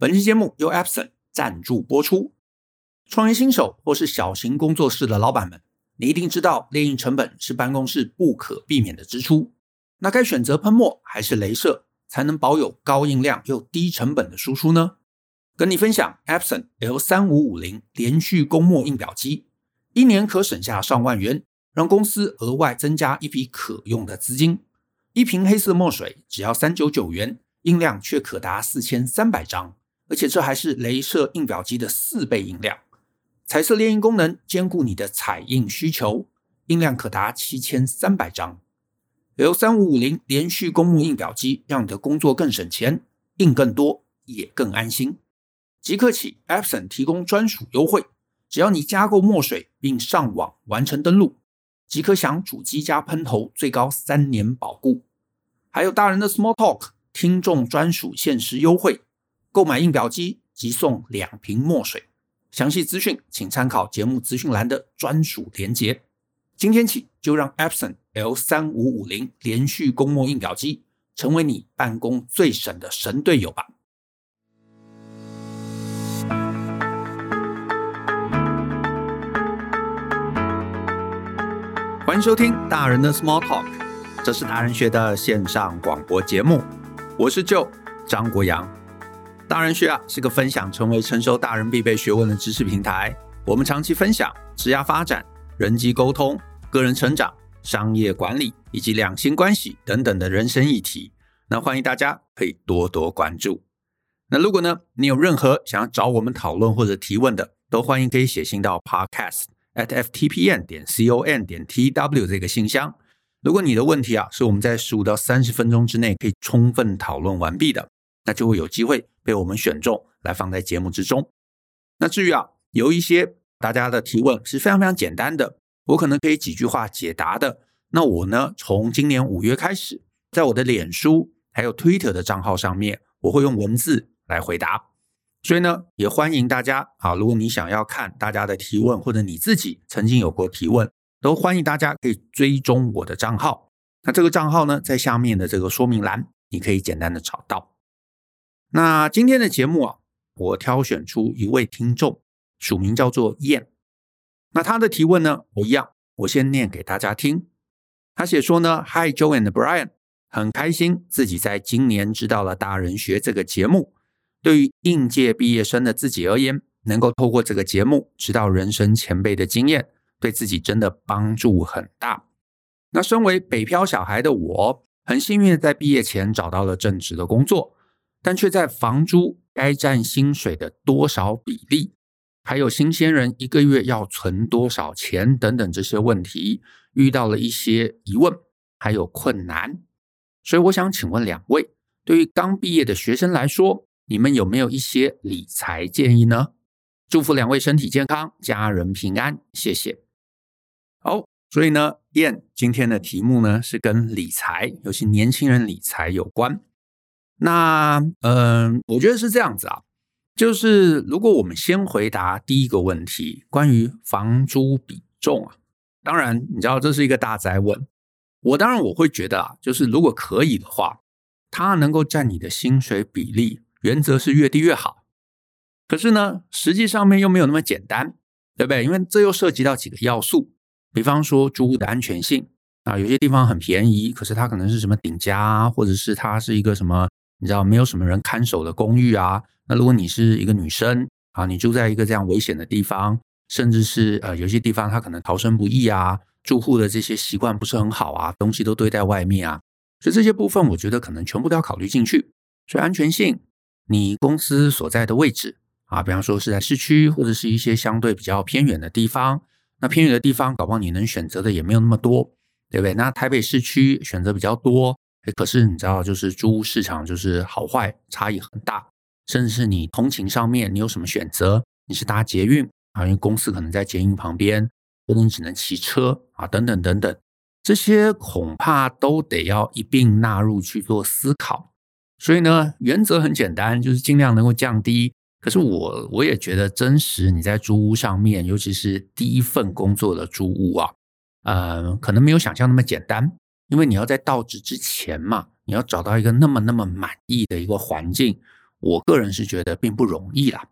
本期节目由 Epson 赞助播出。创业新手或是小型工作室的老板们，你一定知道，列印成本是办公室不可避免的支出。那该选择喷墨还是镭射，才能保有高印量又低成本的输出呢？跟你分享 Epson L3550 连续供墨印表机，一年可省下上万元，让公司额外增加一笔可用的资金。一瓶黑色墨水只要三九九元，印量却可达四千三百张，而且这还是镭射印表机的四倍印量。彩色列印功能兼顾你的彩印需求，印量可达七千三百张。L3550 连续供墨印表机，让你的工作更省钱，印更多也更安心。即刻起，Epson 提供专属优惠，只要你加购墨水并上网完成登录，即可享主机加喷头最高三年保固。还有大人的 Small Talk 听众专属限时优惠，购买印表机即送两瓶墨水。详细资讯请参考节目资讯栏的专属连结。今天起就让 Epson L3550 连续供墨印表机成为你办公最省的神队友吧。欢迎收听大人的 Small Talk，这是达人学的线上广播节目。我是 Joe 张国阳。大人学啊是个分享成为成熟大人必备学问的知识平台。我们长期分享职业发展、人际沟通、个人成长、商业管理以及两性关系等等的人生议题。那欢迎大家可以多多关注。那如果呢你有任何想要找我们讨论或者提问的，都欢迎可以写信到 Podcast。at ftpn 点 com 点 tw 这个信箱，如果你的问题啊是我们在十五到三十分钟之内可以充分讨论完毕的，那就会有机会被我们选中来放在节目之中。那至于啊有一些大家的提问是非常非常简单的，我可能可以几句话解答的，那我呢从今年五月开始，在我的脸书还有 Twitter 的账号上面，我会用文字来回答。所以呢，也欢迎大家啊，如果你想要看大家的提问，或者你自己曾经有过提问，都欢迎大家可以追踪我的账号。那这个账号呢，在下面的这个说明栏，你可以简单的找到。那今天的节目啊，我挑选出一位听众，署名叫做燕。那他的提问呢，我一样，我先念给大家听。他写说呢，Hi Joe and Brian，很开心自己在今年知道了大人学这个节目。对于应届毕业生的自己而言，能够透过这个节目知道人生前辈的经验，对自己真的帮助很大。那身为北漂小孩的我，很幸运在毕业前找到了正职的工作，但却在房租该占薪水的多少比例，还有新鲜人一个月要存多少钱等等这些问题，遇到了一些疑问，还有困难。所以我想请问两位，对于刚毕业的学生来说，你们有没有一些理财建议呢？祝福两位身体健康，家人平安，谢谢。好，所以呢，燕今天的题目呢是跟理财，尤其年轻人理财有关。那嗯、我觉得是这样子啊，就是如果我们先回答第一个问题，关于房租比重啊，当然你知道这是一个大哉问。我当然我会觉得啊，就是如果可以的话，它能够占你的薪水比例。原则是越低越好，可是呢，实际上面又没有那么简单，对不对？因为这又涉及到几个要素，比方说租屋的安全性啊，有些地方很便宜，可是它可能是什么顶加啊，或者是它是一个什么，你知道没有什么人看守的公寓啊。那如果你是一个女生啊，你住在一个这样危险的地方，甚至是呃有些地方它可能逃生不易啊，住户的这些习惯不是很好啊，东西都堆在外面啊，所以这些部分我觉得可能全部都要考虑进去，所以安全性。你公司所在的位置啊，比方说是在市区，或者是一些相对比较偏远的地方。那偏远的地方，搞不好你能选择的也没有那么多，对不对？那台北市区选择比较多，可是你知道，就是租屋市场就是好坏差异很大。甚至是你通勤上面，你有什么选择？你是搭捷运啊，因为公司可能在捷运旁边，或者你只能骑车啊，等等等等，这些恐怕都得要一并纳入去做思考。所以呢，原则很简单，就是尽量能够降低。可是我我也觉得，真实你在租屋上面，尤其是第一份工作的租屋啊，呃，可能没有想象那么简单。因为你要在到职之前嘛，你要找到一个那么那么满意的一个环境，我个人是觉得并不容易啦。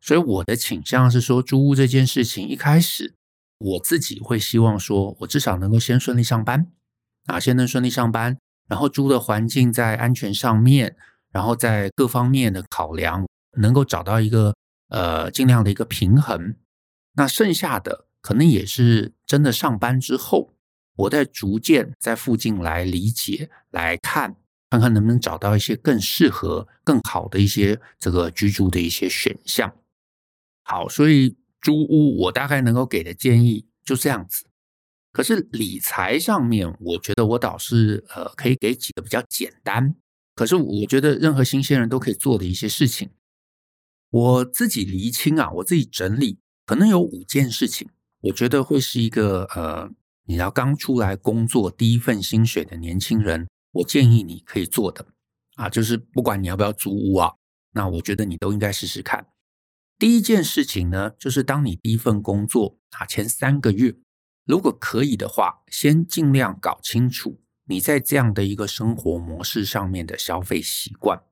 所以我的倾向是说，租屋这件事情一开始，我自己会希望说，我至少能够先顺利上班啊，先能顺利上班，然后租的环境在安全上面，然后在各方面的考量，能够找到一个呃尽量的一个平衡。那剩下的可能也是真的上班之后，我在逐渐在附近来理解、来看，看看能不能找到一些更适合、更好的一些这个居住的一些选项。好，所以租屋我大概能够给的建议就这样子。可是理财上面，我觉得我倒是呃可以给几个比较简单，可是我觉得任何新鲜人都可以做的一些事情。我自己厘清啊，我自己整理，可能有五件事情，我觉得会是一个呃，你要刚出来工作第一份薪水的年轻人，我建议你可以做的啊，就是不管你要不要租屋啊，那我觉得你都应该试试看。第一件事情呢，就是当你第一份工作啊，前三个月，如果可以的话，先尽量搞清楚你在这样的一个生活模式上面的消费习惯。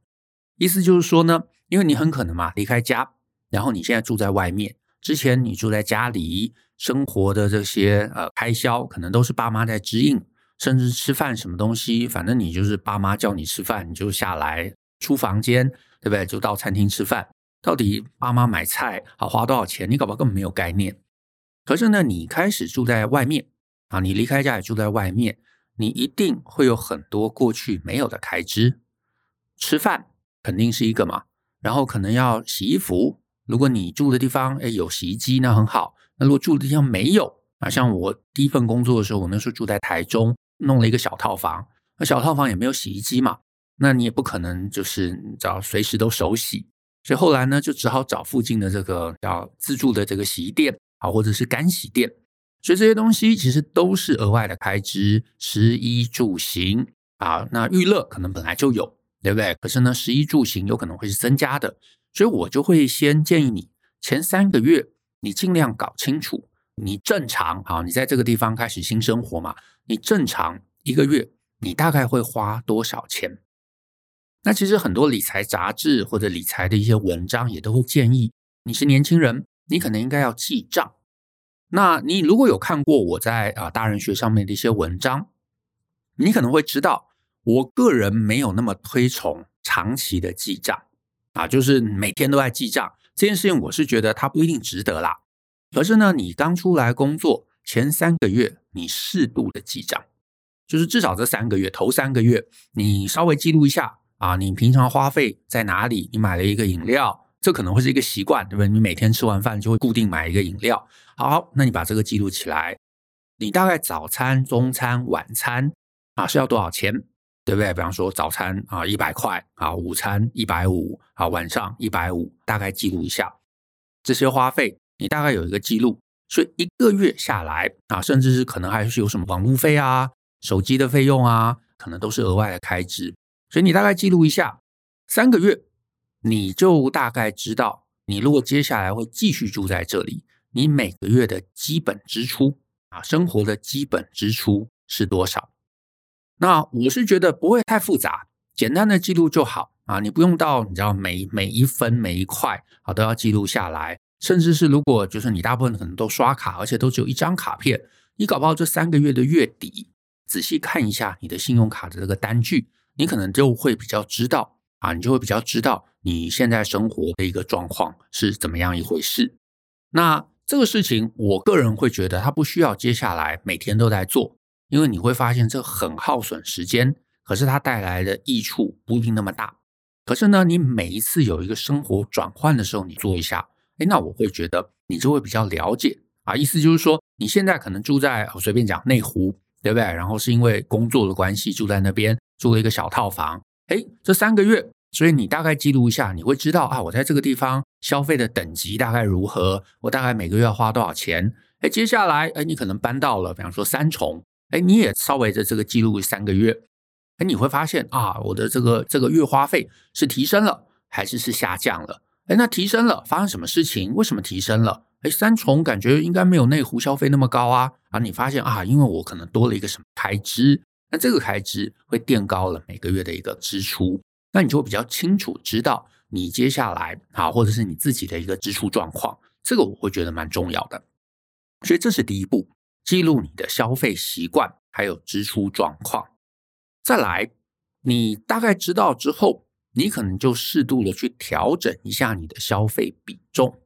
意思就是说呢，因为你很可能嘛离开家，然后你现在住在外面，之前你住在家里，生活的这些呃开销可能都是爸妈在支应，甚至吃饭什么东西，反正你就是爸妈叫你吃饭，你就下来出房间，对不对？就到餐厅吃饭。到底爸妈买菜好花多少钱？你搞不好根本没有概念。可是呢，你开始住在外面啊，你离开家也住在外面，你一定会有很多过去没有的开支。吃饭肯定是一个嘛，然后可能要洗衣服。如果你住的地方诶有洗衣机，那很好。那如果住的地方没有啊，像我第一份工作的时候，我那时候住在台中，弄了一个小套房。那小套房也没有洗衣机嘛，那你也不可能就是找随时都手洗。所以后来呢，就只好找附近的这个叫自助的这个洗衣店啊，或者是干洗店。所以这些东西其实都是额外的开支，食衣住行啊。那娱乐可能本来就有，对不对？可是呢，食衣住行有可能会是增加的。所以我就会先建议你，前三个月你尽量搞清楚，你正常啊，你在这个地方开始新生活嘛，你正常一个月你大概会花多少钱？那其实很多理财杂志或者理财的一些文章也都会建议，你是年轻人，你可能应该要记账。那你如果有看过我在啊大人学上面的一些文章，你可能会知道，我个人没有那么推崇长期的记账啊，就是每天都在记账这件事情，我是觉得它不一定值得啦。可是呢，你刚出来工作前三个月，你适度的记账，就是至少这三个月头三个月，你稍微记录一下。啊，你平常花费在哪里？你买了一个饮料，这可能会是一个习惯，对不对？你每天吃完饭就会固定买一个饮料。好，那你把这个记录起来。你大概早餐、中餐、晚餐啊是要多少钱？对不对？比方说早餐啊一百块啊，午餐一百五啊，晚上一百五，大概记录一下这些花费，你大概有一个记录。所以一个月下来啊，甚至是可能还是有什么网路费啊、手机的费用啊，可能都是额外的开支。所以你大概记录一下，三个月，你就大概知道，你如果接下来会继续住在这里，你每个月的基本支出啊，生活的基本支出是多少？那我是觉得不会太复杂，简单的记录就好啊，你不用到你知道每每一分每一块啊都要记录下来，甚至是如果就是你大部分可能都刷卡，而且都只有一张卡片，你搞不好这三个月的月底，仔细看一下你的信用卡的这个单据。你可能就会比较知道啊，你就会比较知道你现在生活的一个状况是怎么样一回事。那这个事情，我个人会觉得它不需要接下来每天都在做，因为你会发现这很耗损时间，可是它带来的益处不一定那么大。可是呢，你每一次有一个生活转换的时候，你做一下，诶，那我会觉得你就会比较了解啊。意思就是说，你现在可能住在我随便讲内湖，对不对？然后是因为工作的关系住在那边。租了一个小套房，诶，这三个月，所以你大概记录一下，你会知道啊，我在这个地方消费的等级大概如何，我大概每个月要花多少钱。诶，接下来，诶，你可能搬到了，比方说三重，诶，你也稍微的这个记录三个月，诶，你会发现啊，我的这个这个月花费是提升了还是是下降了？诶，那提升了，发生什么事情？为什么提升了？诶，三重感觉应该没有内湖消费那么高啊，啊，你发现啊，因为我可能多了一个什么开支。那这个开支会垫高了每个月的一个支出，那你就会比较清楚知道你接下来啊，或者是你自己的一个支出状况，这个我会觉得蛮重要的。所以这是第一步，记录你的消费习惯还有支出状况。再来，你大概知道之后，你可能就适度的去调整一下你的消费比重。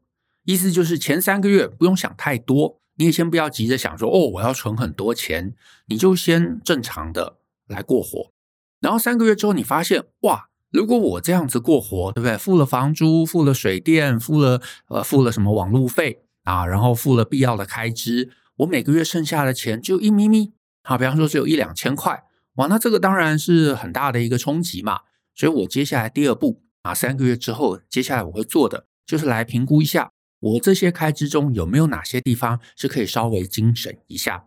意思就是前三个月不用想太多，你也先不要急着想说哦，我要存很多钱，你就先正常的来过活。然后三个月之后，你发现哇。如果我这样子过活，对不对？付了房租，付了水电，付了呃，付了什么网路费啊，然后付了必要的开支，我每个月剩下的钱就一咪咪，好，比方说只有一两千块，哇，那这个当然是很大的一个冲击嘛。所以我接下来第二步啊，三个月之后，接下来我会做的就是来评估一下，我这些开支中有没有哪些地方是可以稍微精省一下。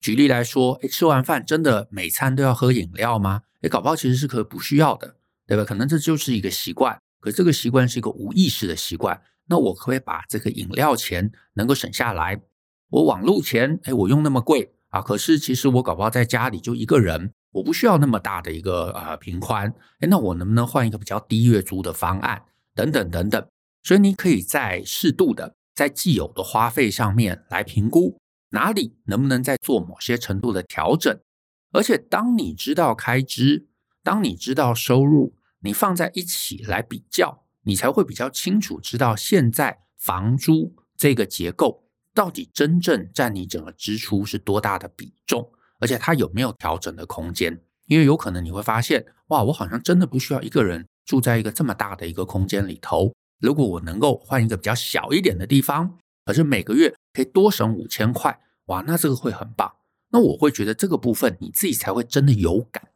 举例来说，诶，吃完饭真的每餐都要喝饮料吗？诶，搞不好其实是可以不需要的。对吧？可能这就是一个习惯，可这个习惯是一个无意识的习惯。那我可不可以把这个饮料钱能够省下来？我网路钱，哎，我用那么贵啊？可是其实我搞不好在家里就一个人，我不需要那么大的一个呃频宽。哎，那我能不能换一个比较低月租的方案？等等等等。所以你可以在适度的在既有的花费上面来评估哪里能不能再做某些程度的调整。而且当你知道开支。当你知道收入，你放在一起来比较，你才会比较清楚知道现在房租这个结构到底真正占你整个支出是多大的比重，而且它有没有调整的空间。因为有可能你会发现，哇，我好像真的不需要一个人住在一个这么大的一个空间里头。如果我能够换一个比较小一点的地方，可是每个月可以多省五千块，哇，那这个会很棒。那我会觉得这个部分你自己才会真的有感。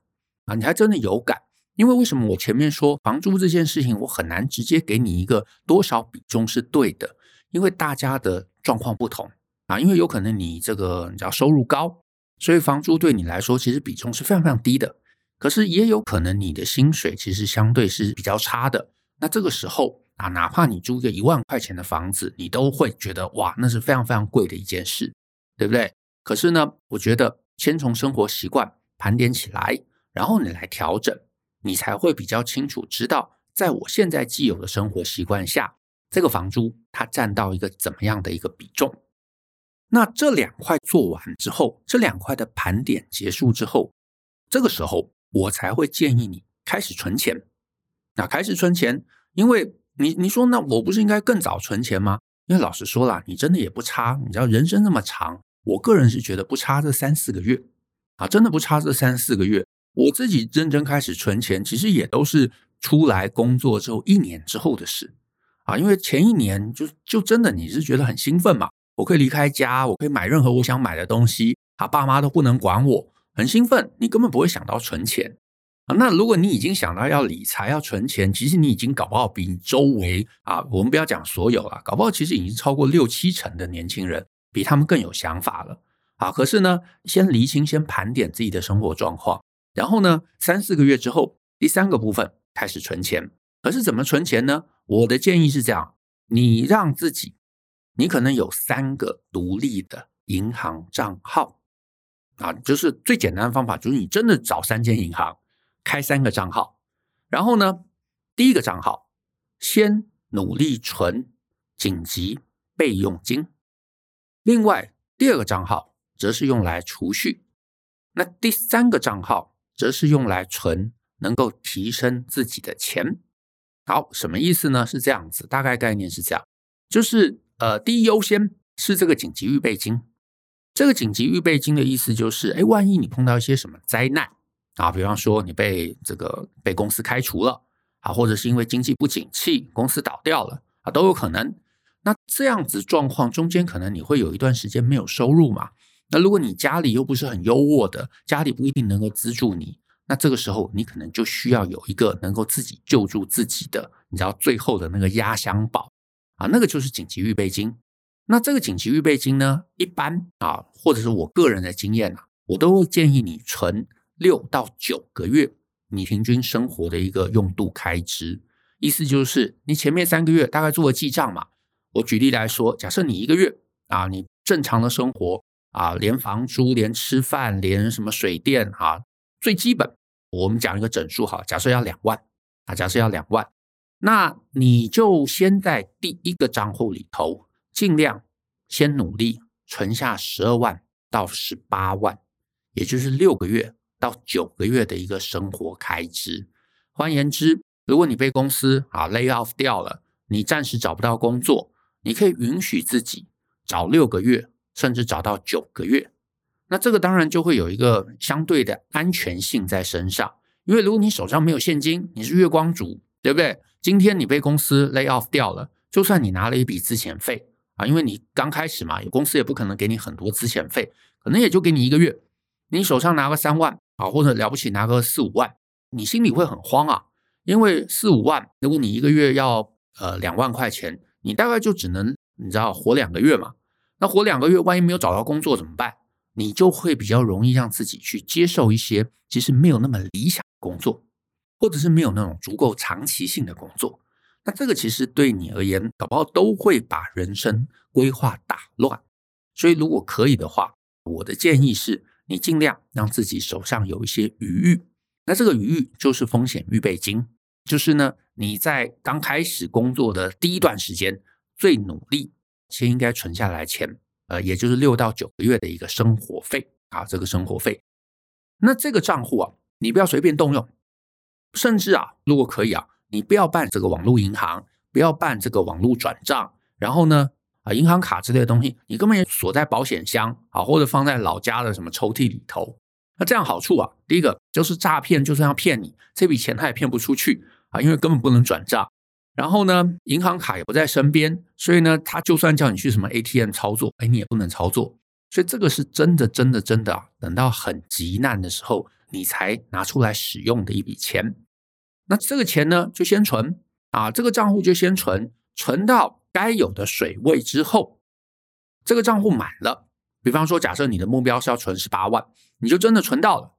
啊，你还真的有感，因为为什么我前面说房租这件事情，我很难直接给你一个多少比重是对的，因为大家的状况不同啊，因为有可能你这个你知道收入高，所以房租对你来说其实比重是非常非常低的，可是也有可能你的薪水其实相对是比较差的，那这个时候啊，哪怕你租个一万块钱的房子，你都会觉得哇，那是非常非常贵的一件事，对不对？可是呢，我觉得先从生活习惯盘点起来。然后你来调整，你才会比较清楚知道，在我现在既有的生活习惯下，这个房租它占到一个怎么样的一个比重。那这两块做完之后，这两块的盘点结束之后，这个时候我才会建议你开始存钱。那开始存钱，因为你你说，那我不是应该更早存钱吗？因为老实说啦，你真的也不差。你知道人生那么长，我个人是觉得不差这三四个月啊，真的不差这三四个月。我自己认真开始存钱，其实也都是出来工作之后一年之后的事啊。因为前一年就就真的你是觉得很兴奋嘛，我可以离开家，我可以买任何我想买的东西啊，爸妈都不能管我，很兴奋。你根本不会想到存钱啊。那如果你已经想到要理财、要存钱，其实你已经搞不好比你周围啊，我们不要讲所有了，搞不好其实已经超过六七成的年轻人比他们更有想法了啊。可是呢，先厘清、先盘点自己的生活状况。然后呢，三四个月之后，第三个部分开始存钱。可是怎么存钱呢？我的建议是这样：你让自己，你可能有三个独立的银行账号啊，就是最简单的方法，就是你真的找三间银行开三个账号。然后呢，第一个账号先努力存紧急备用金，另外第二个账号则是用来储蓄。那第三个账号。则是用来存能够提升自己的钱。好，什么意思呢？是这样子，大概概念是这样，就是呃，第一优先是这个紧急预备金。这个紧急预备金的意思就是，哎，万一你碰到一些什么灾难啊，比方说你被这个被公司开除了啊，或者是因为经济不景气，公司倒掉了啊，都有可能。那这样子状况中间，可能你会有一段时间没有收入嘛。那如果你家里又不是很优渥的，家里不一定能够资助你，那这个时候你可能就需要有一个能够自己救助自己的，你知道最后的那个压箱宝啊，那个就是紧急预备金。那这个紧急预备金呢，一般啊，或者是我个人的经验啊，我都会建议你存六到九个月，你平均生活的一个用度开支。意思就是你前面三个月大概做个记账嘛。我举例来说，假设你一个月啊，你正常的生活。啊，连房租、连吃饭、连什么水电啊，最基本，我们讲一个整数哈，假设要两万啊，假设要两万，那你就先在第一个账户里头，尽量先努力存下十二万到十八万，也就是六个月到九个月的一个生活开支。换言之，如果你被公司啊 lay off 掉了，你暂时找不到工作，你可以允许自己找六个月，甚至找到九个月。那这个当然就会有一个相对的安全性在身上，因为如果你手上没有现金，你是月光族，对不对？今天你被公司 lay off 掉了，就算你拿了一笔资遣费啊，因为你刚开始嘛，公司也不可能给你很多资遣费，可能也就给你一个月。你手上拿个三万啊，或者了不起拿个四五万，你心里会很慌啊，因为四五万，如果你一个月要呃两万块钱，你大概就只能你知道活两个月嘛。那活两个月，万一没有找到工作怎么办？你就会比较容易让自己去接受一些其实没有那么理想的工作。或者是没有那种足够长期性的工作，那这个其实对你而言，搞不好都会把人生规划打乱。所以，如果可以的话，我的建议是你尽量让自己手上有一些余裕。那这个余裕就是风险预备金，就是呢，你在刚开始工作的第一段时间最努力，先应该存下来钱，呃，也就是六到九个月的一个生活费啊，这个生活费。那这个账户啊，你不要随便动用。甚至啊，如果可以啊，你不要办这个网络银行，不要办这个网络转账，然后呢，啊，银行卡之类的东西，你根本也锁在保险箱啊，或者放在老家的什么抽屉里头。那这样好处啊，第一个就是诈骗就算要骗你，这笔钱他也骗不出去啊，因为根本不能转账。然后呢，银行卡也不在身边，所以呢，他就算叫你去什么 ATM 操作，哎，你也不能操作。所以这个是真的，真的，真的啊，等到很急难的时候。你才拿出来使用的一笔钱，那这个钱呢，就先存啊，这个账户就先存，存到该有的水位之后，这个账户满了。比方说，假设你的目标是要存十八万，你就真的存到了。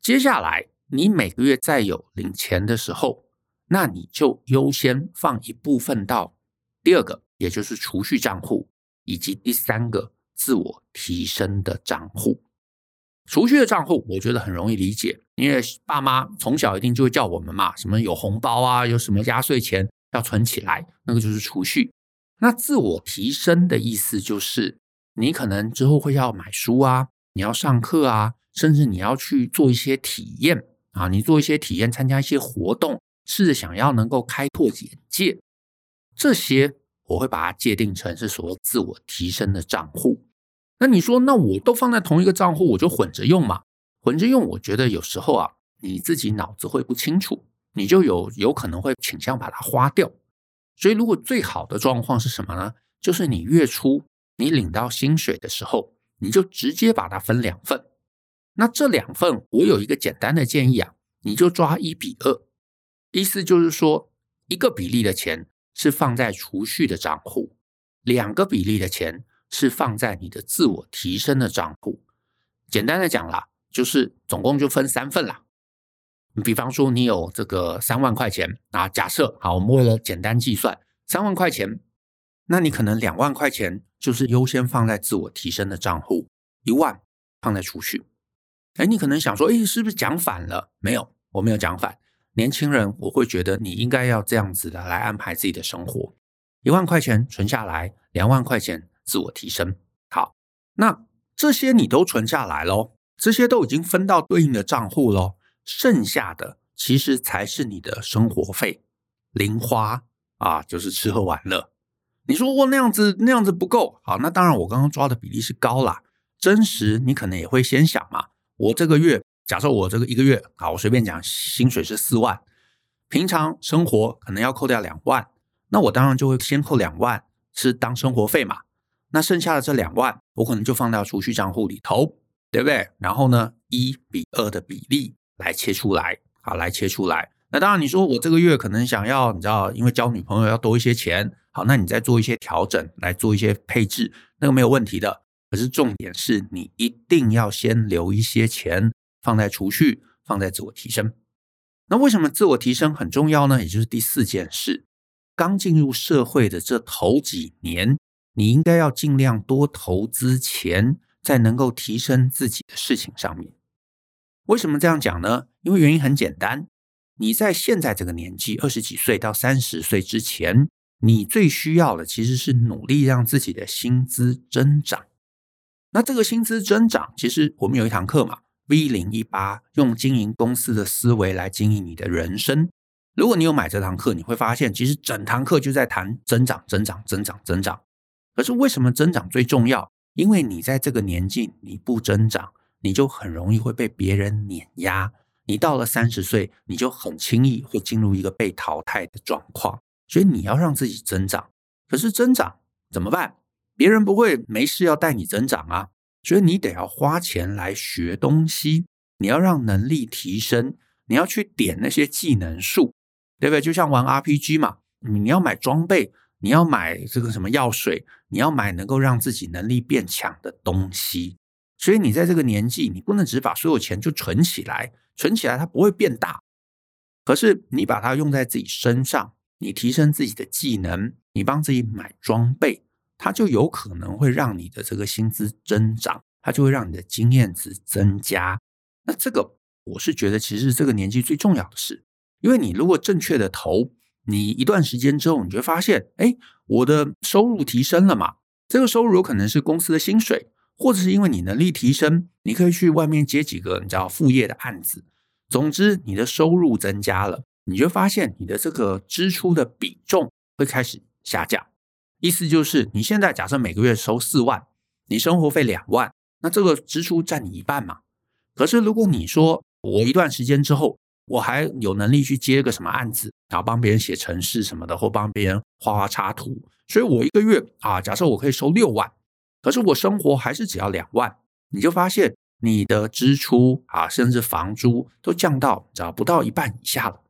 接下来，你每个月再有领钱的时候，那你就优先放一部分到第二个，也就是储蓄账户，以及第三个自我提升的账户。储蓄的账户，我觉得很容易理解，因为爸妈从小一定就会叫我们嘛，什么有红包啊，有什么压岁钱要存起来，那个就是储蓄。那自我提升的意思就是，你可能之后会要买书啊，你要上课啊，甚至你要去做一些体验啊，你做一些体验，参加一些活动，试着想要能够开拓眼界，这些我会把它界定成是所谓自我提升的账户。那你说，那我都放在同一个账户，我就混着用嘛？混着用，我觉得有时候啊，你自己脑子会不清楚，你就有有可能会倾向把它花掉。所以，如果最好的状况是什么呢？就是你月初你领到薪水的时候，你就直接把它分两份。那这两份，我有一个简单的建议啊，你就抓一比二，意思就是说，一个比例的钱是放在储蓄的账户，两个比例的钱。是放在你的自我提升的账户。简单的讲啦，就是总共就分三份啦。比方说，你有这个三万块钱啊，假设好，我们为了简单计算，三万块钱，那你可能两万块钱就是优先放在自我提升的账户，一万放在储蓄。哎，你可能想说，哎，是不是讲反了？没有，我没有讲反。年轻人，我会觉得你应该要这样子的来安排自己的生活：一万块钱存下来，两万块钱。自我提升，好，那这些你都存下来喽，这些都已经分到对应的账户喽，剩下的其实才是你的生活费、零花啊，就是吃喝玩乐。你说我那样子那样子不够，好，那当然我刚刚抓的比例是高啦。真实你可能也会先想嘛，我这个月假设我这个一个月，好，我随便讲，薪水是四万，平常生活可能要扣掉两万，那我当然就会先扣两万是当生活费嘛。那剩下的这两万，我可能就放到储蓄账户里头，对不对？然后呢，一比二的比例来切出来，好，来切出来。那当然，你说我这个月可能想要，你知道，因为交女朋友要多一些钱，好，那你再做一些调整，来做一些配置，那个没有问题的。可是重点是你一定要先留一些钱放在储蓄，放在自我提升。那为什么自我提升很重要呢？也就是第四件事，刚进入社会的这头几年。你应该要尽量多投资钱在能够提升自己的事情上面。为什么这样讲呢？因为原因很简单，你在现在这个年纪，二十几岁到三十岁之前，你最需要的其实是努力让自己的薪资增长。那这个薪资增长，其实我们有一堂课嘛，V 零一八，用经营公司的思维来经营你的人生。如果你有买这堂课，你会发现，其实整堂课就在谈增长、增长、增长、增长。可是为什么增长最重要？因为你在这个年纪你不增长，你就很容易会被别人碾压。你到了三十岁，你就很轻易会进入一个被淘汰的状况。所以你要让自己增长。可是增长怎么办？别人不会没事要带你增长啊。所以你得要花钱来学东西，你要让能力提升，你要去点那些技能树。对不对？就像玩 RPG 嘛，你要买装备，你要买这个什么药水，你要买能够让自己能力变强的东西。所以你在这个年纪，你不能只把所有钱就存起来，存起来它不会变大。可是你把它用在自己身上，你提升自己的技能，你帮自己买装备，它就有可能会让你的这个薪资增长，它就会让你的经验值增加。那这个我是觉得，其实这个年纪最重要的事。因为你如果正确的投，你一段时间之后，你就会发现，哎，我的收入提升了嘛。这个收入有可能是公司的薪水，或者是因为你能力提升，你可以去外面接几个你知道副业的案子。总之，你的收入增加了，你就发现你的这个支出的比重会开始下降。意思就是，你现在假设每个月收四万，你生活费两万，那这个支出占你一半嘛。可是如果你说我一段时间之后，我还有能力去接个什么案子，然后帮别人写程式什么的，或帮别人画画插图。所以我一个月啊，假设我可以收六万，可是我生活还是只要两万，你就发现你的支出啊，甚至房租都降到只要不到一半以下了。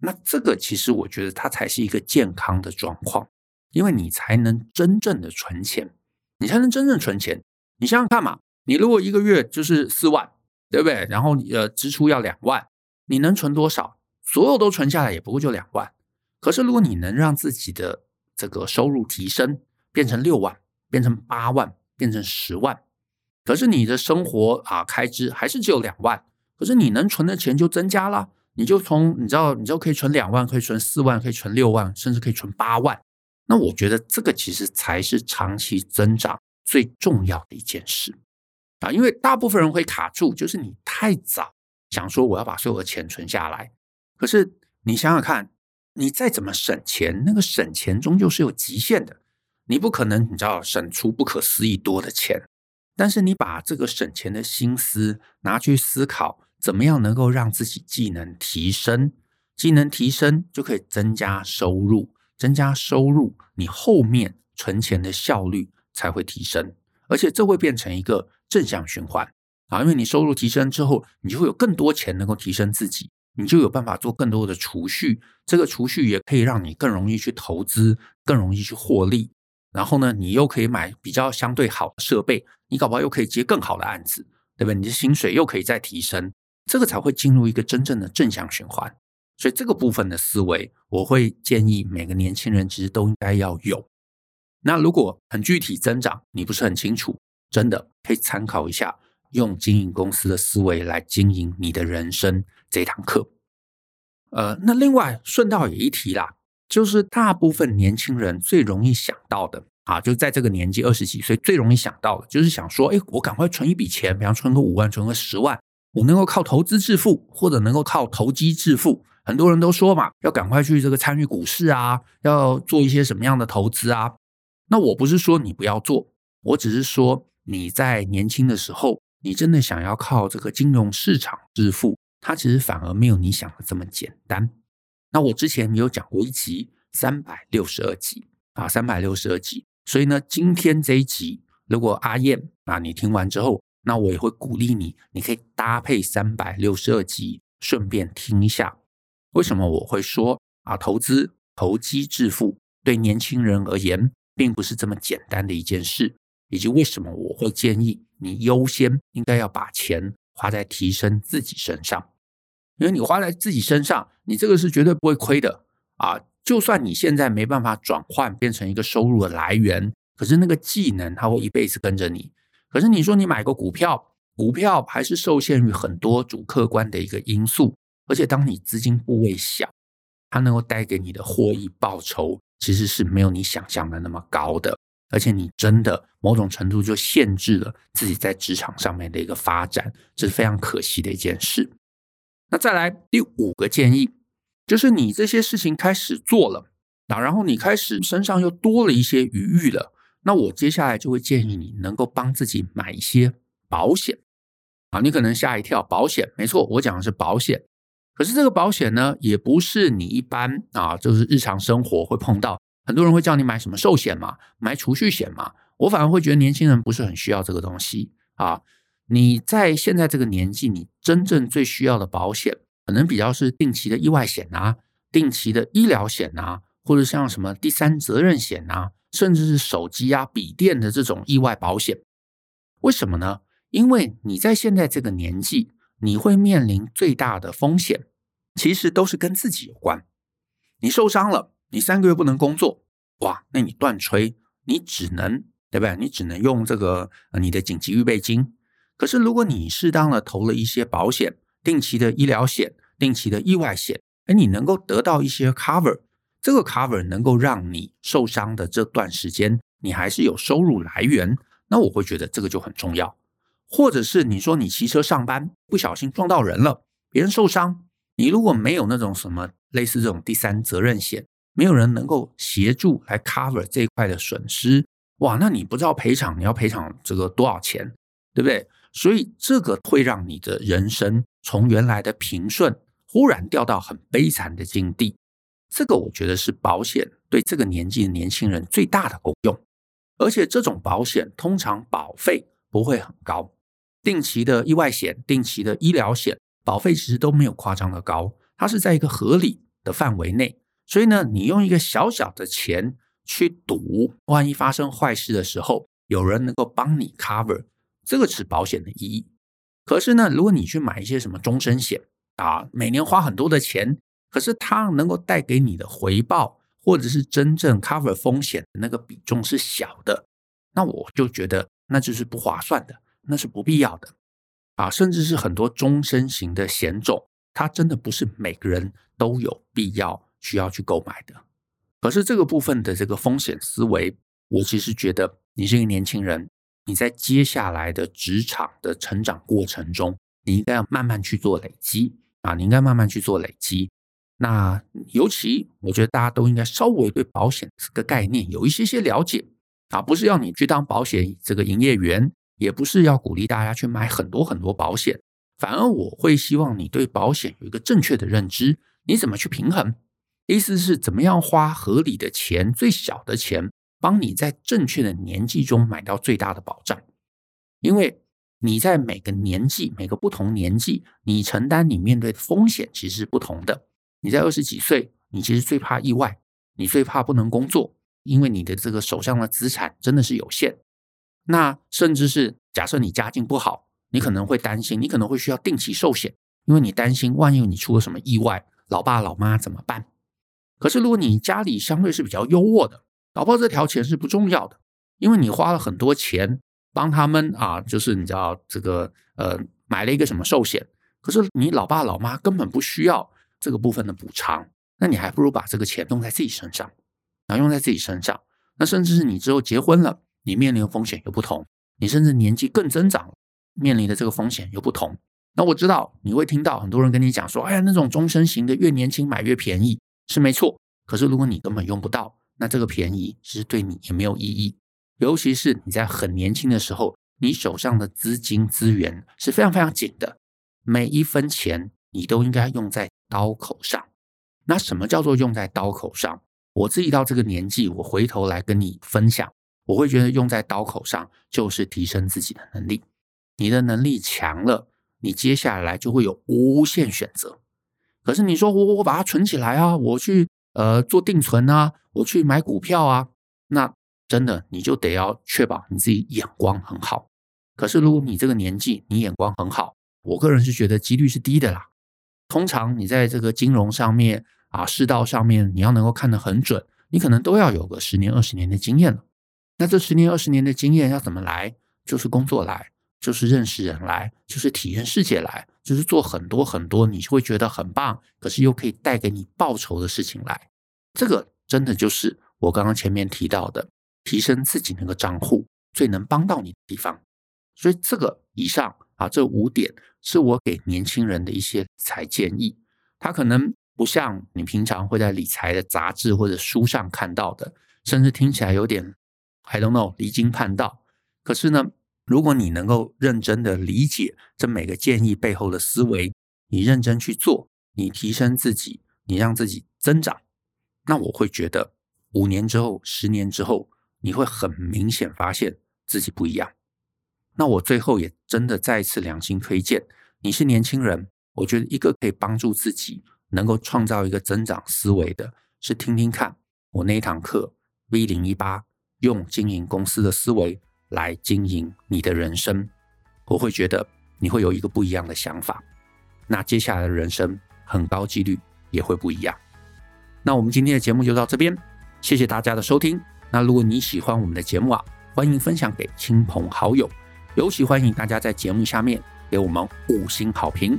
那这个其实我觉得它才是一个健康的状况，因为你才能真正的存钱，你才能真正存钱。你想想看嘛，你如果一个月就是四万，对不对？然后呃，支出要两万。你能存多少？所有都存下来也不过就两万。可是如果你能让自己的这个收入提升，变成六万，变成八万，变成十万，可是你的生活啊开支还是只有两万。可是你能存的钱就增加了，你就从你知道，你就可以存两万，可以存四万，可以存六万，甚至可以存八万。那我觉得这个其实才是长期增长最重要的一件事啊，因为大部分人会卡住，就是你太早。想说我要把所有的钱存下来，可是你想想看，你再怎么省钱，那个省钱终究是有极限的。你不可能你知道省出不可思议多的钱，但是你把这个省钱的心思拿去思考，怎么样能够让自己技能提升，技能提升就可以增加收入，增加收入，你后面存钱的效率才会提升，而且这会变成一个正向循环。啊，因为你收入提升之后，你就会有更多钱能够提升自己，你就有办法做更多的储蓄。这个储蓄也可以让你更容易去投资，更容易去获利。然后呢，你又可以买比较相对好的设备，你搞不好又可以接更好的案子，对不对？你的薪水又可以再提升，这个才会进入一个真正的正向循环。所以这个部分的思维，我会建议每个年轻人其实都应该要有。那如果很具体增长，你不是很清楚，真的可以参考一下。用经营公司的思维来经营你的人生这堂课，呃，那另外顺道也一提啦，就是大部分年轻人最容易想到的啊，就在这个年纪二十几岁最容易想到的，就是想说，哎，我赶快存一笔钱，比方存个五万，存个十万，我能够靠投资致富，或者能够靠投机致富。很多人都说嘛，要赶快去这个参与股市啊，要做一些什么样的投资啊？那我不是说你不要做，我只是说你在年轻的时候。你真的想要靠这个金融市场致富，它其实反而没有你想的这么简单。那我之前有讲过一集三百六十二集啊，三百六十二集。所以呢，今天这一集，如果阿燕啊你听完之后，那我也会鼓励你，你可以搭配三百六十二集，顺便听一下。为什么我会说啊，投资投机致富对年轻人而言，并不是这么简单的一件事。以及为什么我会建议你优先应该要把钱花在提升自己身上？因为你花在自己身上，你这个是绝对不会亏的啊！就算你现在没办法转换变成一个收入的来源，可是那个技能它会一辈子跟着你。可是你说你买个股票，股票还是受限于很多主客观的一个因素，而且当你资金部位小，它能够带给你的获益报酬其实是没有你想象的那么高的，而且你真的某种程度就限制了自己在职场上面的一个发展，这是非常可惜的一件事。那再来第五个建议，就是你这些事情开始做了啊，然后你开始身上又多了一些余裕了，那我接下来就会建议你能够帮自己买一些保险啊。你可能吓一跳，保险，没错，我讲的是保险。可是这个保险呢，也不是你一般啊，就是日常生活会碰到。很多人会叫你买什么寿险嘛，买储蓄险嘛。我反而会觉得年轻人不是很需要这个东西啊。你在现在这个年纪，你真正最需要的保险，可能比较是定期的意外险啊，定期的医疗险啊，或者像什么第三责任险啊，甚至是手机啊、笔电的这种意外保险。为什么呢？因为你在现在这个年纪。你会面临最大的风险，其实都是跟自己有关。你受伤了，你三个月不能工作，哇，那你断炊，你只能，对不对？你只能用这个你的紧急预备金。可是如果你适当的投了一些保险，定期的医疗险、定期的意外险，哎，你能够得到一些 cover，这个 cover 能够让你受伤的这段时间，你还是有收入来源。那我会觉得这个就很重要。或者是你说你骑车上班不小心撞到人了，别人受伤，你如果没有那种什么类似这种第三责任险，没有人能够协助来 cover 这一块的损失，哇，那你不知道赔偿你要赔偿这个多少钱，对不对？所以这个会让你的人生从原来的平顺忽然掉到很悲惨的境地。这个我觉得是保险对这个年纪的年轻人最大的功用，而且这种保险通常保费不会很高。定期的意外险、定期的医疗险，保费其实都没有夸张的高，它是在一个合理的范围内。所以呢，你用一个小小的钱去赌，万一发生坏事的时候，有人能够帮你 cover，这个是保险的意义。可是呢，如果你去买一些什么终身险啊，每年花很多的钱，可是它能够带给你的回报，或者是真正 cover 风险的那个比重是小的，那我就觉得那就是不划算的。那是不必要的啊，甚至是很多终身型的险种，它真的不是每个人都有必要需要去购买的。可是这个部分的这个风险思维，我其实觉得你是一个年轻人，你在接下来的职场的成长过程中，你应该要慢慢去做累积啊，你应该慢慢去做累积。那尤其我觉得大家都应该稍微对保险这个概念有一些些了解啊，不是要你去当保险这个营业员。也不是要鼓励大家去买很多很多保险，反而我会希望你对保险有一个正确的认知。你怎么去平衡？意思是怎么样花合理的钱，最小的钱，帮你在正确的年纪中买到最大的保障。因为你在每个年纪，每个不同年纪，你承担你面对的风险其实是不同的。你在二十几岁，你其实最怕意外，你最怕不能工作，因为你的这个手上的资产真的是有限。那甚至是假设你家境不好，你可能会担心，你可能会需要定期寿险，因为你担心万一你出了什么意外，老爸老妈怎么办？可是如果你家里相对是比较优渥的，搞不好这条钱是不重要的，因为你花了很多钱帮他们啊，就是你知道这个呃买了一个什么寿险，可是你老爸老妈根本不需要这个部分的补偿，那你还不如把这个钱用在自己身上，然后用在自己身上，那甚至是你之后结婚了。你面临的风险又不同，你甚至年纪更增长，面临的这个风险又不同。那我知道你会听到很多人跟你讲说：“哎呀，那种终身型的越年轻买越便宜，是没错。可是如果你根本用不到，那这个便宜其实对你也没有意义。尤其是你在很年轻的时候，你手上的资金资源是非常非常紧的，每一分钱你都应该用在刀口上。那什么叫做用在刀口上？我自己到这个年纪，我回头来跟你分享。我会觉得用在刀口上就是提升自己的能力。你的能力强了，你接下来就会有无限选择。可是你说我我把它存起来啊，我去呃做定存啊，我去买股票啊，那真的你就得要确保你自己眼光很好。可是如果你这个年纪你眼光很好，我个人是觉得几率是低的啦。通常你在这个金融上面啊，世道上面，你要能够看得很准，你可能都要有个十年二十年的经验了。那这十年二十年的经验要怎么来？就是工作来，就是认识人来，就是体验世界来，就是做很多很多你就会觉得很棒，可是又可以带给你报酬的事情来。这个真的就是我刚刚前面提到的，提升自己那个账户最能帮到你的地方。所以这个以上啊，这五点是我给年轻人的一些理财建议。它可能不像你平常会在理财的杂志或者书上看到的，甚至听起来有点 I don't know 离经叛道。可是呢，如果你能够认真的理解这每个建议背后的思维，你认真去做，你提升自己，你让自己增长，那我会觉得五年之后、十年之后，你会很明显发现自己不一样。那我最后也真的再次良心推荐，你是年轻人，我觉得一个可以帮助自己能够创造一个增长思维的，是听听看我那一堂课 V 零一八，用经营公司的思维来经营你的人生，我会觉得你会有一个不一样的想法，那接下来的人生很高几率也会不一样。那我们今天的节目就到这边，谢谢大家的收听。那如果你喜欢我们的节目啊，欢迎分享给亲朋好友。尤其欢迎大家在节目下面给我们五星好评。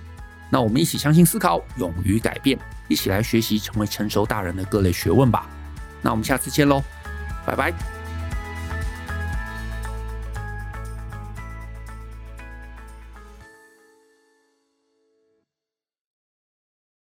那我们一起相信思考，勇于改变，一起来学习成为成熟大人的各类学问吧。那我们下次见喽，拜拜。